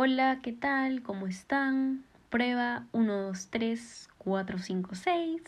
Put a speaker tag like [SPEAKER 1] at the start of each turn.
[SPEAKER 1] Hola, ¿qué tal? ¿Cómo están? Prueba 1, 2, 3, 4, 5, 6.